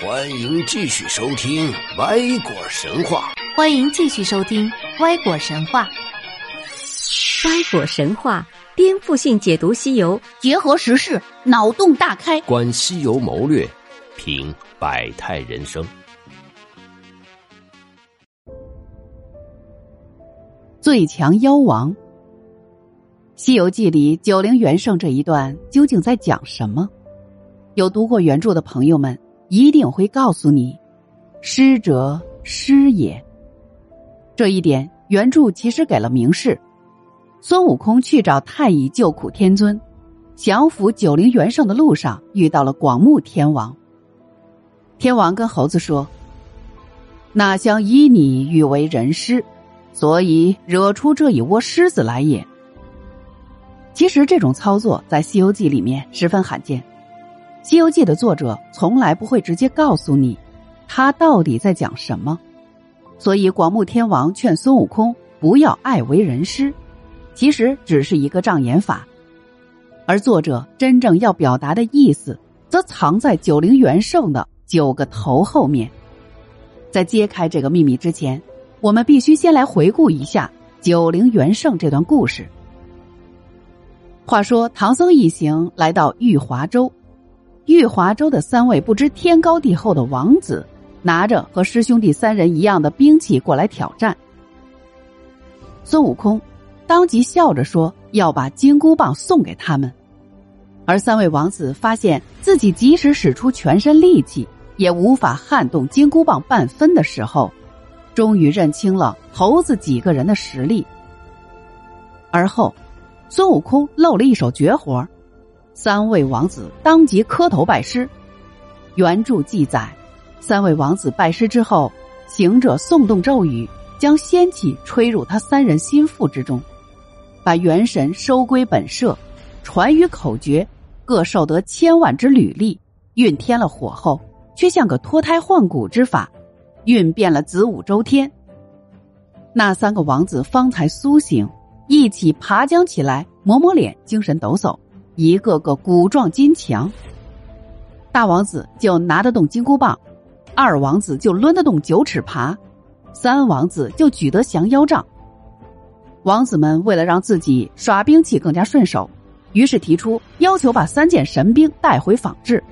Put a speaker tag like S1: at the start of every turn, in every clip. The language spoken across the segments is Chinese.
S1: 欢迎继续收听《歪果神话》。
S2: 欢迎继续收听《歪果神话》。
S3: 歪果神话颠覆性解读西游，
S2: 结合时事，脑洞大开，
S1: 观西游谋略，品百态人生。
S4: 最强妖王，《西游记》里九灵元圣这一段究竟在讲什么？有读过原著的朋友们。一定会告诉你，师者，师也。这一点原著其实给了明示。孙悟空去找太乙救苦天尊，降服九灵元圣的路上遇到了广目天王。天王跟猴子说：“那想依你欲为人师，所以惹出这一窝狮子来也。”其实这种操作在《西游记》里面十分罕见。《西游记》的作者从来不会直接告诉你，他到底在讲什么，所以广目天王劝孙悟空不要爱为人师，其实只是一个障眼法，而作者真正要表达的意思，则藏在九灵元圣的九个头后面。在揭开这个秘密之前，我们必须先来回顾一下九灵元圣这段故事。话说唐僧一行来到玉华州。玉华州的三位不知天高地厚的王子，拿着和师兄弟三人一样的兵器过来挑战。孙悟空当即笑着说：“要把金箍棒送给他们。”而三位王子发现自己即使使出全身力气，也无法撼动金箍棒半分的时候，终于认清了猴子几个人的实力。而后，孙悟空露了一手绝活三位王子当即磕头拜师。原著记载，三位王子拜师之后，行者诵动咒语，将仙气吹入他三人心腹之中，把元神收归本舍，传于口诀，各受得千万之履历。运添了火后，却像个脱胎换骨之法，运变了子午周天。那三个王子方才苏醒，一起爬将起来，抹抹脸，精神抖擞。一个个骨壮筋强，大王子就拿得动金箍棒，二王子就抡得动九齿耙，三王子就举得降妖杖。王子们为了让自己耍兵器更加顺手，于是提出要求把三件神兵带回仿制。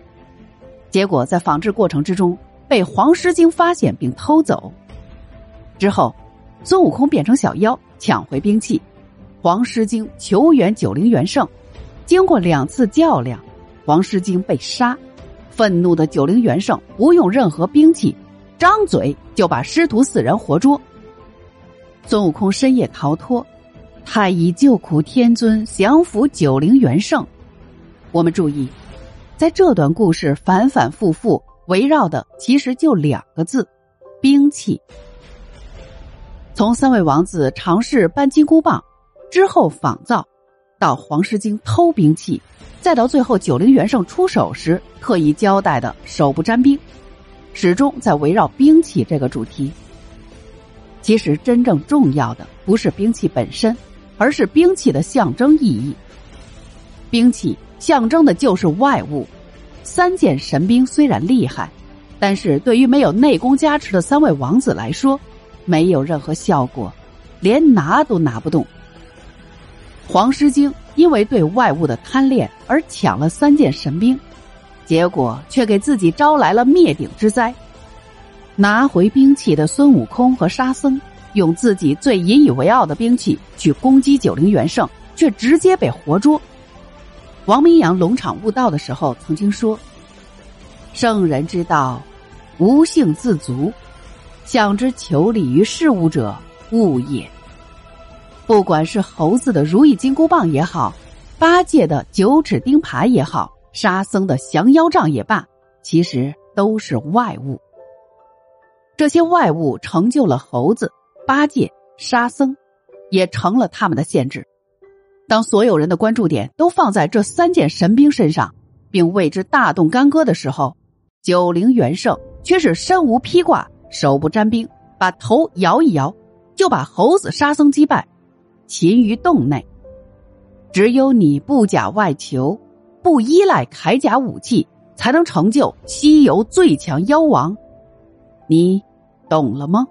S4: 结果在仿制过程之中被黄狮精发现并偷走。之后，孙悟空变成小妖抢回兵器，黄狮精求援九灵元圣。经过两次较量，黄狮精被杀。愤怒的九灵元圣不用任何兵器，张嘴就把师徒四人活捉。孙悟空深夜逃脱，太乙救苦天尊降服九灵元圣。我们注意，在这段故事反反复复围绕的其实就两个字：兵器。从三位王子尝试搬金箍棒之后仿造。到黄狮精偷兵器，再到最后九灵元圣出手时特意交代的手不沾兵，始终在围绕兵器这个主题。其实真正重要的不是兵器本身，而是兵器的象征意义。兵器象征的就是外物。三件神兵虽然厉害，但是对于没有内功加持的三位王子来说，没有任何效果，连拿都拿不动。黄狮精因为对外物的贪恋而抢了三件神兵，结果却给自己招来了灭顶之灾。拿回兵器的孙悟空和沙僧用自己最引以为傲的兵器去攻击九灵元圣，却直接被活捉。王明阳龙场悟道的时候曾经说：“圣人之道，无性自足，想之求理于事物者，物也。”不管是猴子的如意金箍棒也好，八戒的九齿钉耙也好，沙僧的降妖杖也罢，其实都是外物。这些外物成就了猴子、八戒、沙僧，也成了他们的限制。当所有人的关注点都放在这三件神兵身上，并为之大动干戈的时候，九灵元圣却是身无披挂、手不沾兵，把头摇一摇，就把猴子、沙僧击败。擒于洞内，只有你不假外求，不依赖铠甲武器，才能成就西游最强妖王。你懂了吗？